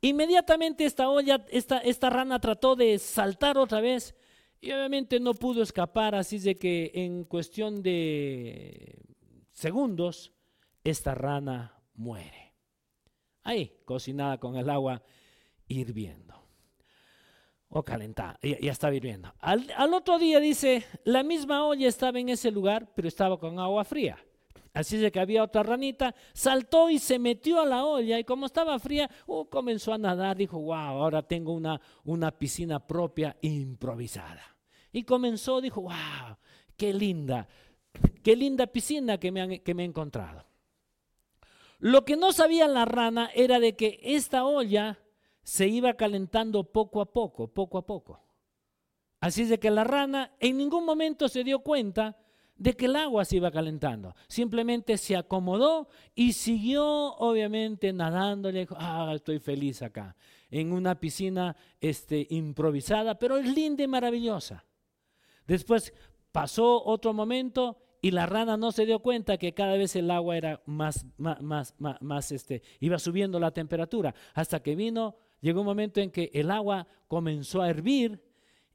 Inmediatamente esta olla, esta, rana trató de saltar otra vez y obviamente no pudo escapar, así de que en cuestión de segundos esta rana muere. Ahí, cocinada con el agua hirviendo o calentada, ya, ya estaba hirviendo. Al, otro día dice, la misma olla estaba en ese lugar, pero estaba con agua fría. Así de que había otra ranita, saltó y se metió a la olla y como estaba fría, uh, comenzó a nadar, dijo, wow, ahora tengo una, una piscina propia improvisada. Y comenzó, dijo, wow, qué linda, qué linda piscina que me, que me he encontrado. Lo que no sabía la rana era de que esta olla se iba calentando poco a poco, poco a poco. Así es de que la rana en ningún momento se dio cuenta de que el agua se iba calentando. Simplemente se acomodó y siguió obviamente nadando. Le dijo, ah, estoy feliz acá, en una piscina este, improvisada, pero es linda y maravillosa. Después pasó otro momento y la rana no se dio cuenta que cada vez el agua era más, más, más, más, este, iba subiendo la temperatura, hasta que vino llegó un momento en que el agua comenzó a hervir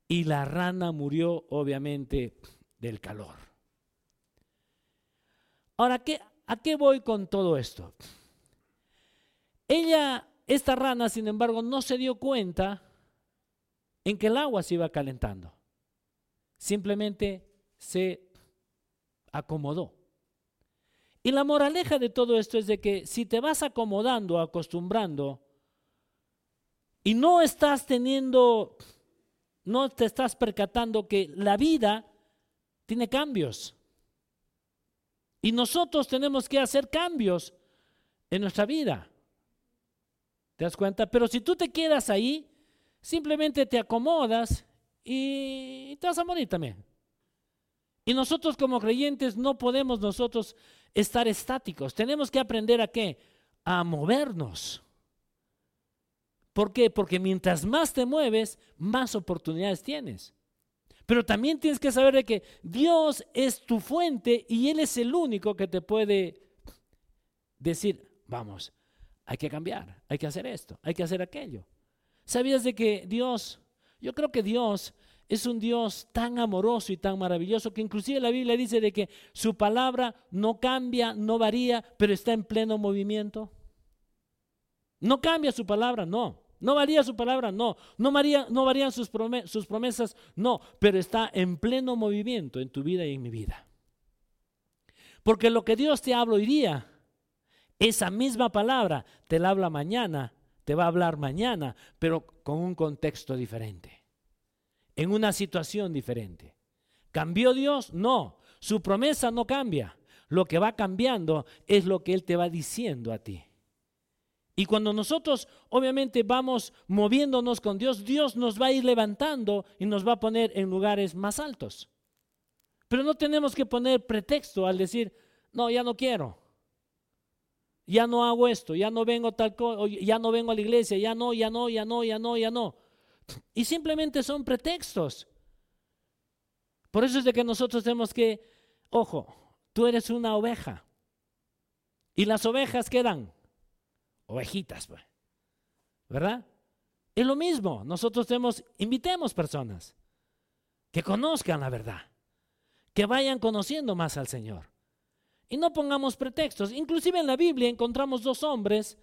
y la rana murió obviamente del calor. Ahora, ¿a qué voy con todo esto? Ella, esta rana, sin embargo, no se dio cuenta en que el agua se iba calentando. Simplemente se acomodó. Y la moraleja de todo esto es de que si te vas acomodando, acostumbrando y no estás teniendo, no te estás percatando que la vida tiene cambios. Y nosotros tenemos que hacer cambios en nuestra vida. ¿Te das cuenta? Pero si tú te quedas ahí, simplemente te acomodas y te vas a morir también. Y nosotros como creyentes no podemos nosotros estar estáticos. Tenemos que aprender a qué? A movernos. ¿Por qué? Porque mientras más te mueves, más oportunidades tienes. Pero también tienes que saber de que Dios es tu fuente y Él es el único que te puede decir, vamos, hay que cambiar, hay que hacer esto, hay que hacer aquello. ¿Sabías de que Dios, yo creo que Dios es un Dios tan amoroso y tan maravilloso que inclusive la Biblia dice de que su palabra no cambia, no varía, pero está en pleno movimiento? No cambia su palabra, no. No varía su palabra, no. No, no varían sus, sus promesas, no. Pero está en pleno movimiento en tu vida y en mi vida. Porque lo que Dios te habla hoy día, esa misma palabra te la habla mañana, te va a hablar mañana, pero con un contexto diferente, en una situación diferente. ¿Cambió Dios? No, su promesa no cambia. Lo que va cambiando es lo que Él te va diciendo a ti. Y cuando nosotros obviamente vamos moviéndonos con Dios, Dios nos va a ir levantando y nos va a poner en lugares más altos. Pero no tenemos que poner pretexto al decir, no, ya no quiero. Ya no hago esto, ya no vengo tal cosa, ya no vengo a la iglesia, ya no, ya no, ya no, ya no, ya no. Y simplemente son pretextos. Por eso es de que nosotros tenemos que, ojo, tú eres una oveja. Y las ovejas quedan ovejitas, pues. ¿verdad? Es lo mismo, nosotros tenemos, invitemos personas que conozcan la verdad, que vayan conociendo más al Señor. Y no pongamos pretextos. Inclusive en la Biblia encontramos dos hombres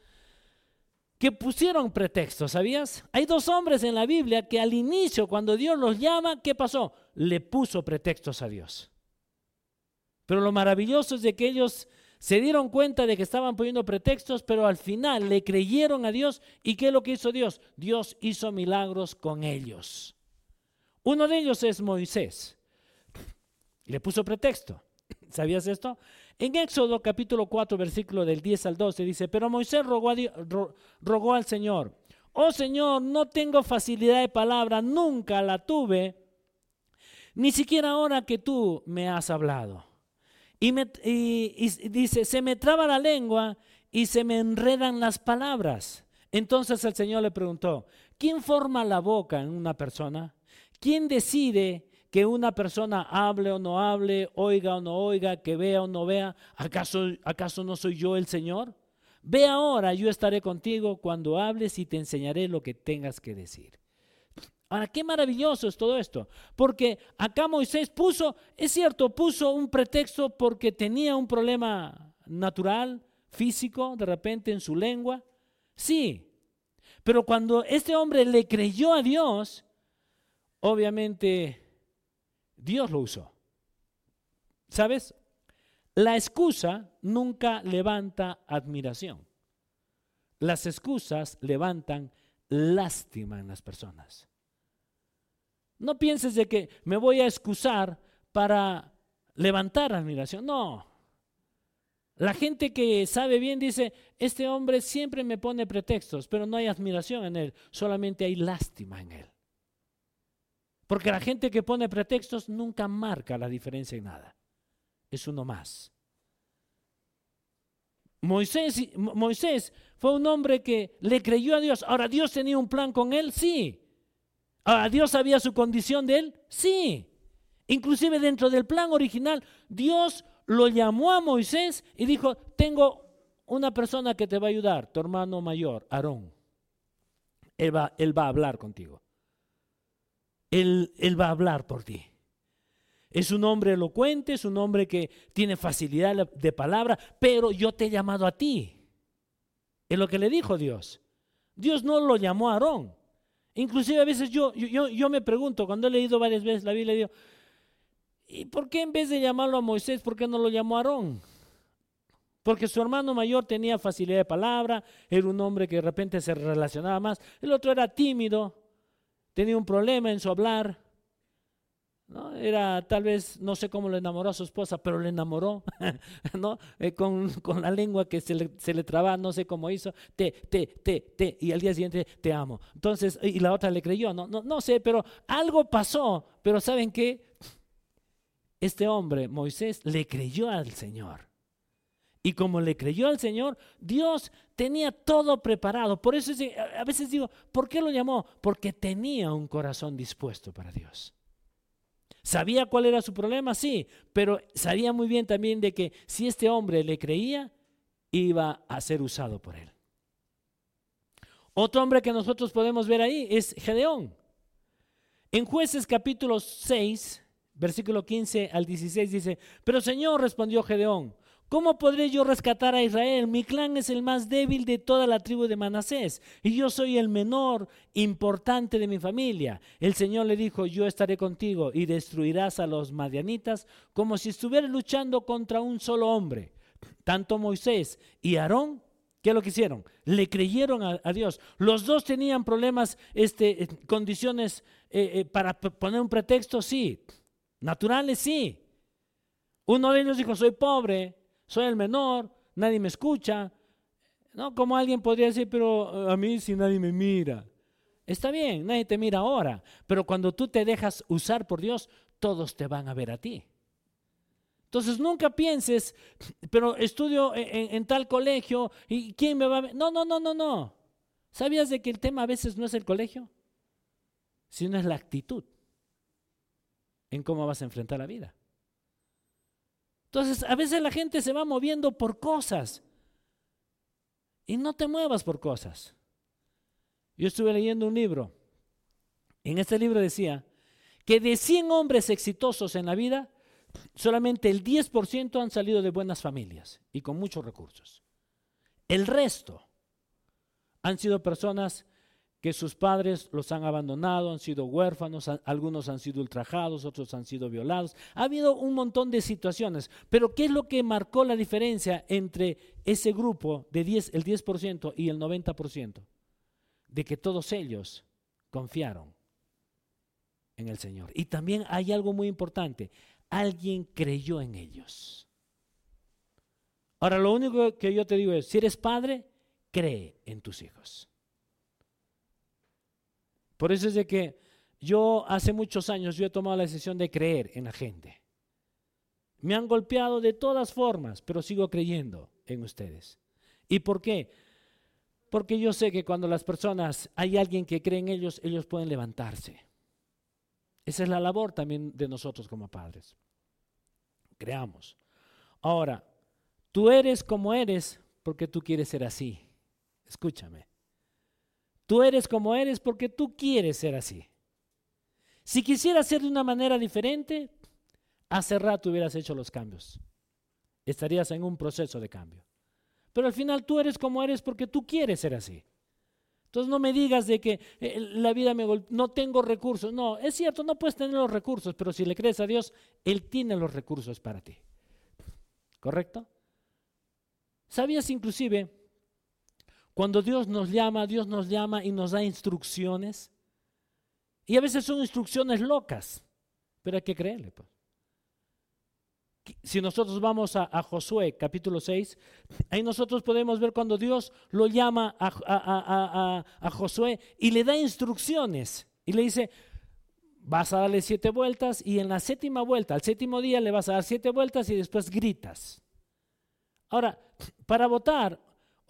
que pusieron pretextos, ¿sabías? Hay dos hombres en la Biblia que al inicio, cuando Dios los llama, ¿qué pasó? Le puso pretextos a Dios. Pero lo maravilloso es de que ellos se dieron cuenta de que estaban poniendo pretextos, pero al final le creyeron a Dios. ¿Y qué es lo que hizo Dios? Dios hizo milagros con ellos. Uno de ellos es Moisés. Le puso pretexto. ¿Sabías esto? En Éxodo capítulo 4, versículo del 10 al 12 dice, pero Moisés rogó, rogó al Señor, oh Señor, no tengo facilidad de palabra, nunca la tuve, ni siquiera ahora que tú me has hablado. Y, dice, se me traba la lengua y se me enredan las palabras. Entonces el Señor le preguntó, ¿quién forma la boca en una persona? ¿Quién decide que una persona hable o no hable, oiga o no oiga, que vea o no vea? ¿Acaso, acaso no soy yo el Señor? Ve ahora, yo estaré contigo cuando hables y te enseñaré lo que tengas que decir. Ahora, qué maravilloso es todo esto, porque acá Moisés puso, es cierto, puso un pretexto porque tenía un problema natural, físico, de repente en su lengua. Sí, pero cuando este hombre le creyó a Dios, obviamente Dios lo usó. ¿Sabes? La excusa nunca levanta admiración. Las excusas levantan lástima en las personas. No pienses de que me voy a excusar para levantar admiración. No. La gente que sabe bien dice, este hombre siempre me pone pretextos, pero no hay admiración en él, solamente hay lástima en él. Porque la gente que pone pretextos nunca marca la diferencia en nada. Es uno más. Moisés, fue un hombre que le creyó a Dios. Ahora, ¿Dios tenía un plan con él? Sí. ¿A Dios sabía su condición de él? Sí. Inclusive dentro del plan original, Dios lo llamó a Moisés y dijo, tengo una persona que te va a ayudar, tu hermano mayor, Aarón. Él va, él va a hablar contigo. Él, él va a hablar por ti. Es un hombre elocuente, es un hombre que tiene facilidad de palabra, pero yo te he llamado a ti. Es lo que le dijo Dios. Dios no lo llamó a Aarón. Inclusive a veces yo, yo, yo me pregunto, cuando he leído varias veces la Biblia, digo, ¿y por qué en vez de llamarlo a Moisés, por qué no lo llamó a Aarón? Porque su hermano mayor tenía facilidad de palabra, era un hombre que de repente se relacionaba más, el otro era tímido, tenía un problema en su hablar. Era tal vez, no sé cómo le enamoró a su esposa, pero le enamoró, ¿no? Eh, con, la lengua que se le, se le traba, no sé cómo hizo, te, te, te, te, y al día siguiente te amo. Entonces, y la otra le creyó, no, no, no sé, pero algo pasó, pero ¿saben qué? Este hombre, Moisés, le creyó al Señor. Y como le creyó al Señor, Dios tenía todo preparado. Por eso a veces digo, ¿por qué lo llamó? Porque tenía un corazón dispuesto para Dios. ¿Sabía cuál era su problema? Sí, pero sabía muy bien también de que si este hombre le creía, iba a ser usado por él. Otro hombre que nosotros podemos ver ahí es Gedeón. En jueces capítulo 6, versículo 15 al 16 dice, pero Señor respondió Gedeón, ¿Cómo podré yo rescatar a Israel? Mi clan es el más débil de toda la tribu de Manasés y yo soy el menor importante de mi familia. El Señor le dijo, yo estaré contigo y destruirás a los madianitas como si estuvieras luchando contra un solo hombre. Tanto Moisés y Aarón ¿Qué es lo que hicieron? Le creyeron a, Dios. Los dos tenían problemas, este, condiciones eh, eh, para poner un pretexto, sí. Naturales, sí. Uno de ellos dijo, soy pobre, soy el menor, nadie me escucha. No, como alguien podría decir, pero a mí si nadie me mira. Está bien, nadie te mira ahora, pero cuando tú te dejas usar por Dios, todos te van a ver a ti. Entonces nunca pienses, pero estudio en, tal colegio y quién me va a ver. No, no, no, no, no. ¿Sabías de que el tema a veces no es el colegio? Sino es la actitud en cómo vas a enfrentar la vida. Entonces, a veces la gente se va moviendo por cosas y no te muevas por cosas. Yo estuve leyendo un libro. En este libro decía que de 100 hombres exitosos en la vida, solamente el 10% han salido de buenas familias y con muchos recursos. El resto han sido personas que sus padres los han abandonado, han sido huérfanos, algunos han sido ultrajados, otros han sido violados. Ha habido un montón de situaciones, pero ¿qué es lo que marcó la diferencia entre ese grupo de 10, el 10% y el 90%? De que todos ellos confiaron en el Señor. Y también hay algo muy importante, alguien creyó en ellos. Ahora, lo único que yo te digo es, si eres padre, cree en tus hijos. Por eso es de que yo hace muchos años yo he tomado la decisión de creer en la gente. Me han golpeado de todas formas, pero sigo creyendo en ustedes. ¿Y por qué? Porque yo sé que cuando las personas, hay alguien que cree en ellos, ellos pueden levantarse. Esa es la labor también de nosotros como padres. Creamos. Ahora, tú eres como eres porque tú quieres ser así. Escúchame. Tú eres como eres porque tú quieres ser así. Si quisieras ser de una manera diferente, hace rato hubieras hecho los cambios. Estarías en un proceso de cambio. Pero al final tú eres como eres porque tú quieres ser así. Entonces no me digas de que eh, la vida me no tengo recursos. No, es cierto, no puedes tener los recursos, pero si le crees a Dios, Él tiene los recursos para ti. ¿Correcto? ¿Sabías inclusive cuando Dios nos llama, Dios nos llama y nos da instrucciones? Y a veces son instrucciones locas, pero hay que creerle. Pues si nosotros vamos a, Josué capítulo 6, ahí nosotros podemos ver cuando Dios lo llama a, a, Josué y le da instrucciones y le dice, vas a darle siete vueltas y en la séptima vuelta, al séptimo día le vas a dar siete vueltas y después gritas. Ahora, para votar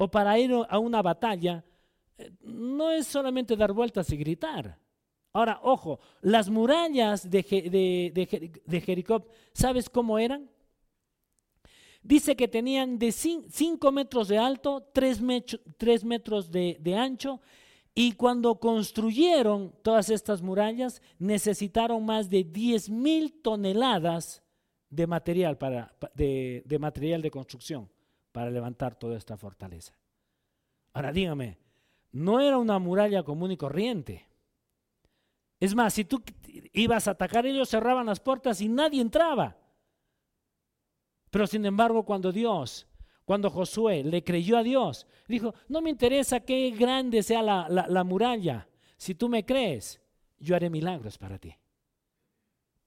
o para ir a una batalla, eh, no es solamente dar vueltas y gritar. Ahora, ojo, las murallas de, Jericó, ¿sabes cómo eran? Dice que tenían de 5 metros de alto, 3 metros de, ancho, y cuando construyeron todas estas murallas, necesitaron más de 10 mil toneladas de material, para, de material de construcción para levantar toda esta fortaleza. Ahora dígame, no era una muralla común y corriente. Es más, si tú ibas a atacar, ellos cerraban las puertas y nadie entraba. Pero sin embargo, cuando Dios, cuando Josué le creyó a Dios, dijo, no me interesa qué grande sea la, la muralla, si tú me crees, yo haré milagros para ti.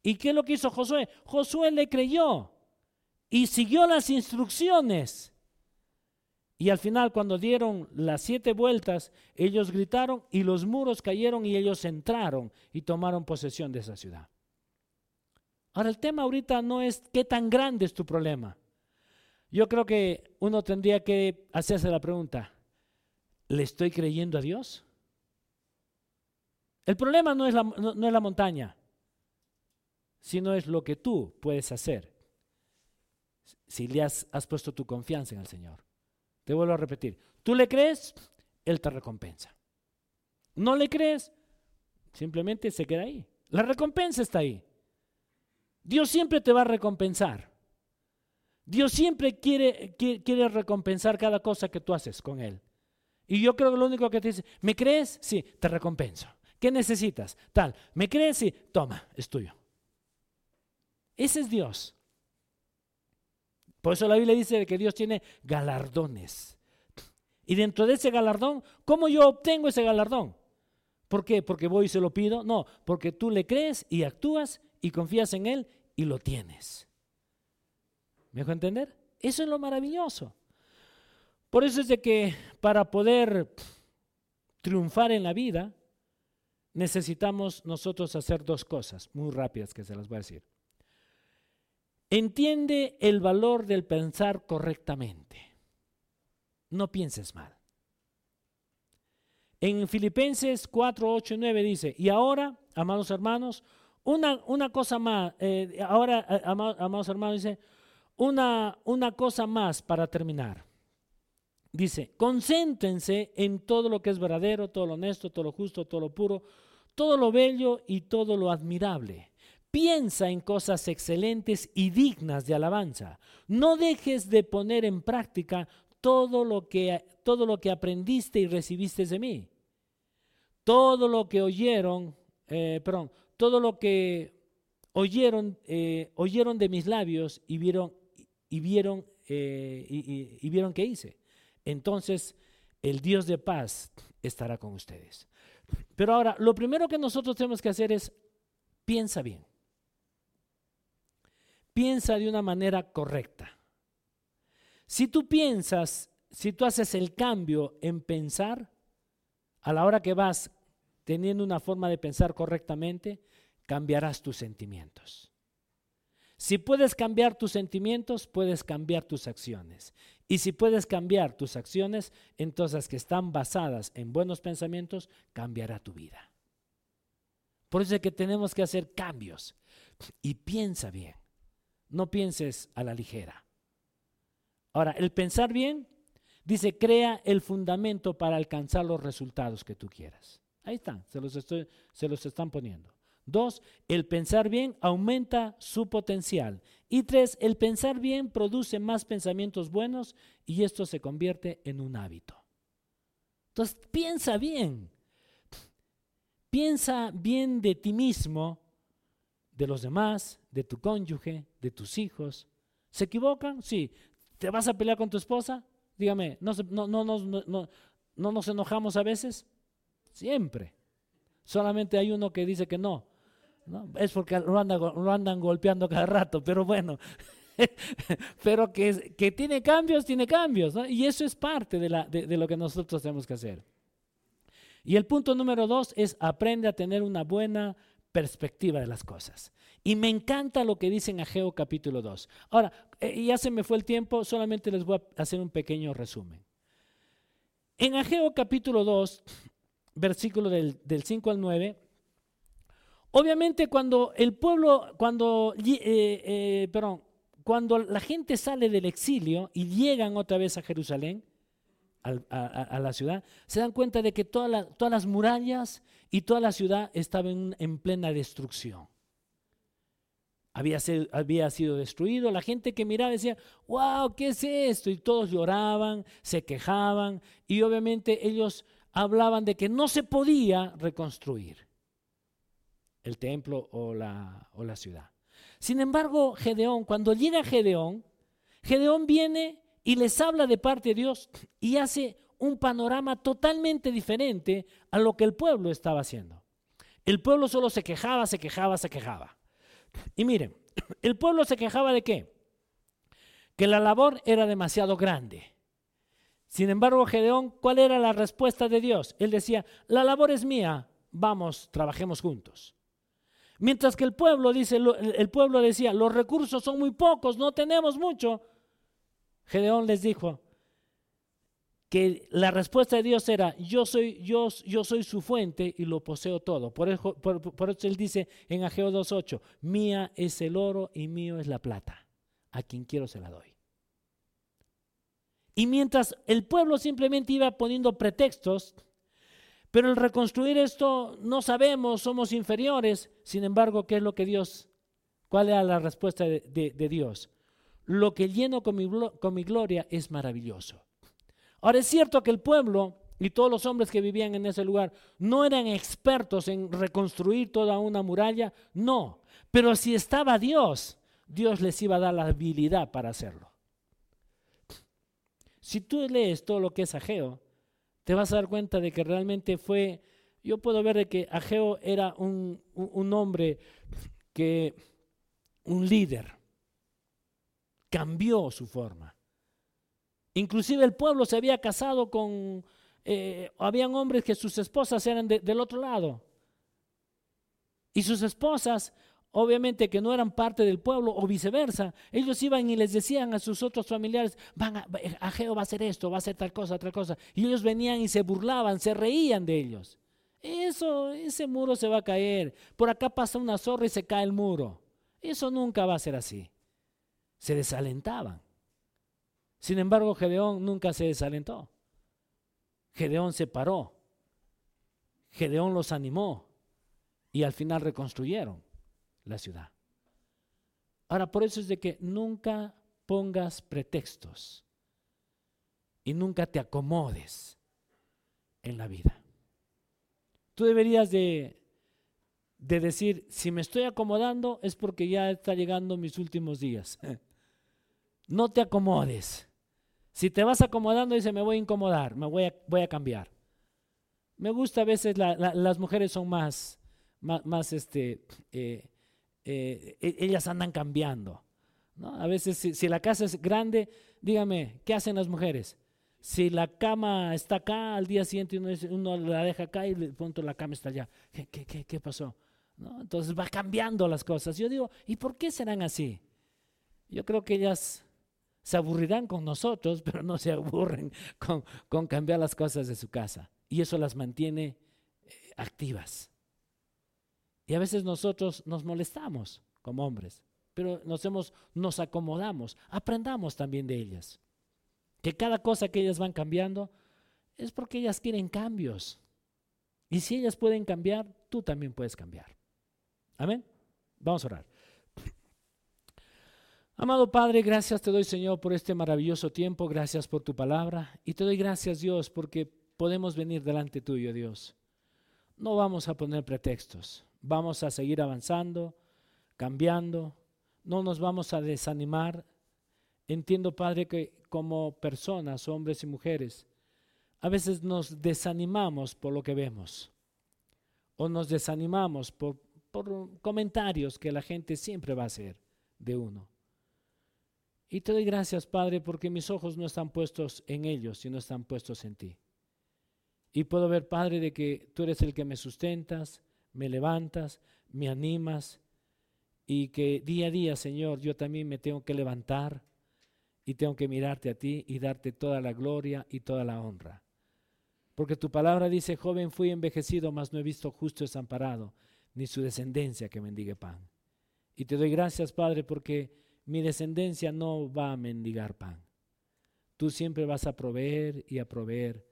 ¿Y qué es lo que hizo Josué? Josué le creyó y siguió las instrucciones. Y al final, cuando dieron las siete vueltas, ellos gritaron y los muros cayeron y ellos entraron y tomaron posesión de esa ciudad. Ahora, el tema ahorita no es qué tan grande es tu problema. Yo creo que uno tendría que hacerse la pregunta, ¿le estoy creyendo a Dios? El problema no es la, no, es la montaña, sino es lo que tú puedes hacer si le has puesto tu confianza en el Señor. Te vuelvo a repetir, tú le crees, Él te recompensa. No le crees, simplemente se queda ahí. La recompensa está ahí. Dios siempre te va a recompensar. Dios siempre quiere, quiere, recompensar cada cosa que tú haces con Él. Y yo creo que lo único que te dice, ¿me crees? Sí, te recompenso. ¿Qué necesitas? Tal, ¿me crees? Sí, toma, es tuyo. Ese es Dios. Por eso la Biblia dice que Dios tiene galardones. Y dentro de ese galardón, ¿cómo yo obtengo ese galardón? ¿Por qué? ¿Porque voy y se lo pido? No, porque tú le crees y actúas y confías en Él y lo tienes. ¿Me dejo entender? Eso es lo maravilloso. Por eso es de que para poder triunfar en la vida, necesitamos nosotros hacer dos cosas muy rápidas que se las voy a decir. Entiende el valor del pensar correctamente. No pienses mal. En Filipenses 4, 8 y 9 dice, y ahora, amados hermanos, una, una cosa más, eh, ahora, eh, amados hermanos, dice, una, una cosa más para terminar. Dice, concéntrense en todo lo que es verdadero, todo lo honesto, todo lo justo, todo lo puro, todo lo bello y todo lo admirable. Piensa en cosas excelentes y dignas de alabanza. No dejes de poner en práctica todo lo que, todo lo que aprendiste y recibiste de mí. Todo lo que oyeron, eh, perdón, todo lo que oyeron, eh, oyeron de mis labios y vieron, y vieron, eh, y vieron que hice. Entonces, el Dios de paz estará con ustedes. Pero ahora, lo primero que nosotros tenemos que hacer es, piensa bien. Piensa de una manera correcta. Si tú piensas, si tú haces el cambio en pensar, a la hora que vas teniendo una forma de pensar correctamente, cambiarás tus sentimientos. Si puedes cambiar tus sentimientos, puedes cambiar tus acciones. Y si puedes cambiar tus acciones, entonces que están basadas en buenos pensamientos, cambiará tu vida. Por eso es que tenemos que hacer cambios. Y piensa bien. No pienses a la ligera. Ahora, el pensar bien, dice, crea el fundamento para alcanzar los resultados que tú quieras. Ahí están, se los, se los están poniendo. Dos, el pensar bien aumenta su potencial. Y tres, el pensar bien produce más pensamientos buenos y esto se convierte en un hábito. Entonces, piensa bien. Piensa bien de ti mismo, de los demás, de tu cónyuge, de tus hijos. ¿Se equivocan? Sí. ¿Te vas a pelear con tu esposa? Dígame, ¿no, no, no, no, no nos enojamos a veces? Siempre. Solamente hay uno que dice que no. Es porque lo andan, golpeando cada rato, pero bueno. pero que, que, tiene cambios, tiene cambios. Y eso es parte de, la, de, lo que nosotros tenemos que hacer. Y el punto número dos es aprende a tener una buena perspectiva de las cosas. Y me encanta lo que dice en Ageo capítulo 2. Ahora, eh, ya se me fue el tiempo, solamente les voy a hacer un pequeño resumen. En Ageo capítulo 2, versículo del, del 5 al 9, Obviamente cuando el pueblo, cuando, eh, eh, perdón, cuando la gente sale del exilio y llegan otra vez a Jerusalén, a, la ciudad, se dan cuenta de que todas las murallas y toda la ciudad estaban en, plena destrucción. Había, había sido destruido, la gente que miraba decía, wow, ¿qué es esto? Y todos lloraban, se quejaban y obviamente ellos hablaban de que no se podía reconstruir el templo o la, o la ciudad. Sin embargo, Gedeón, cuando llega Gedeón, Gedeón viene y les habla de parte de Dios y hace un panorama totalmente diferente a lo que el pueblo estaba haciendo. El pueblo solo se quejaba, se quejaba, se quejaba. Y miren, el pueblo se quejaba de qué? Que la labor era demasiado grande. Sin embargo, Gedeón, ¿cuál era la respuesta de Dios? Él decía, la labor es mía, vamos, trabajemos juntos. Mientras que el pueblo, dice, el pueblo decía, los recursos son muy pocos, no tenemos mucho. Gedeón les dijo que la respuesta de Dios era, yo soy, yo, soy su fuente y lo poseo todo. Por eso, él dice en Ageo 2.8, mía es el oro y mío es la plata. A quien quiero se la doy. Y mientras el pueblo simplemente iba poniendo pretextos, pero el reconstruir esto no sabemos, somos inferiores. Sin embargo, ¿qué es lo que Dios? ¿Cuál era la respuesta de, Dios? Lo que lleno con mi, con mi gloria es maravilloso. Ahora es cierto que el pueblo y todos los hombres que vivían en ese lugar no eran expertos en reconstruir toda una muralla, no. Pero si estaba Dios, Dios les iba a dar la habilidad para hacerlo. Si tú lees todo lo que es Ageo, te vas a dar cuenta de que realmente fue, yo puedo ver de que Ageo era un, un hombre que, un líder, cambió su forma. Inclusive el pueblo se había casado con, eh, habían hombres que sus esposas eran del otro lado. Y sus esposas, obviamente que no eran parte del pueblo o viceversa, ellos iban y les decían a sus otros familiares, van a, Ageo va a hacer esto, va a hacer tal cosa, tal cosa. Y ellos venían y se burlaban, se reían de ellos. Eso, ese muro se va a caer. Por acá pasa una zorra y se cae el muro. Eso nunca va a ser así se desalentaban. Sin embargo, Gedeón nunca se desalentó. Gedeón se paró. Gedeón los animó y al final reconstruyeron la ciudad. Ahora, por eso es de que nunca pongas pretextos y nunca te acomodes en la vida. Tú deberías de, de decir, si me estoy acomodando es porque ya está llegando mis últimos días. No te acomodes. Si te vas acomodando, dice, me voy a incomodar, me voy a, cambiar. Me gusta a veces, las mujeres son más, más, este, eh, eh, e, ellas andan cambiando. ¿no? A veces, si, la casa es grande, dígame, ¿qué hacen las mujeres? Si la cama está acá, al día siguiente uno, la deja acá y de pronto la cama está allá. ¿Qué, qué, qué, pasó? ¿No? Entonces va cambiando las cosas. Yo digo, ¿y por qué serán así? Yo creo que ellas se aburrirán con nosotros, pero no se aburren con, cambiar las cosas de su casa. Y eso las mantiene eh, activas. Y a veces nosotros nos molestamos como hombres, pero nos, hemos, nos acomodamos. Aprendamos también de ellas. Que cada cosa que ellas van cambiando es porque ellas quieren cambios. Y si ellas pueden cambiar, tú también puedes cambiar. Amén. Vamos a orar. Amado Padre, gracias te doy Señor por este maravilloso tiempo, gracias por tu palabra y te doy gracias Dios porque podemos venir delante tuyo Dios. No vamos a poner pretextos, vamos a seguir avanzando, cambiando, no nos vamos a desanimar. Entiendo Padre que como personas, hombres y mujeres, a veces nos desanimamos por lo que vemos o nos desanimamos por, por comentarios que la gente siempre va a hacer de uno. Y te doy gracias, Padre, porque mis ojos no están puestos en ellos, sino están puestos en ti. Y puedo ver, Padre, de que tú eres el que me sustentas, me levantas, me animas, y que día a día, Señor, yo también me tengo que levantar y tengo que mirarte a ti y darte toda la gloria y toda la honra. Porque tu palabra dice, joven fui envejecido, mas no he visto justo desamparado, ni su descendencia que mendigue pan. Y te doy gracias, Padre, porque mi descendencia no va a mendigar pan. Tú siempre vas a proveer y a proveer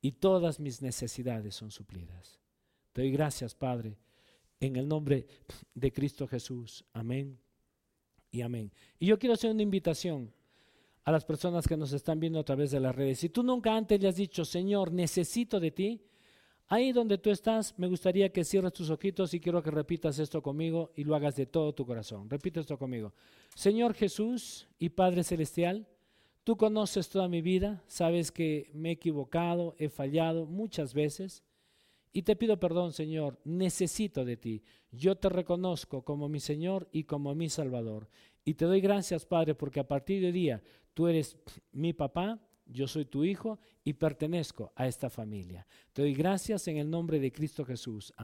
y todas mis necesidades son suplidas. Te doy gracias, Padre, en el nombre de Cristo Jesús. Amén y amén. Y yo quiero hacer una invitación a las personas que nos están viendo a través de las redes. Si tú nunca antes le has dicho, Señor, necesito de ti, Ahí donde tú estás, me gustaría que cierres tus ojitos y quiero que repitas esto conmigo y lo hagas de todo tu corazón. Repite esto conmigo. Señor Jesús y Padre Celestial, tú conoces toda mi vida, sabes que me he equivocado, he fallado muchas veces y te pido perdón, Señor, necesito de ti. Yo te reconozco como mi Señor y como mi Salvador. Y te doy gracias, Padre, porque a partir de hoy día tú eres mi papá, yo soy tu hijo y pertenezco a esta familia. Te doy gracias en el nombre de Cristo Jesús. Amén.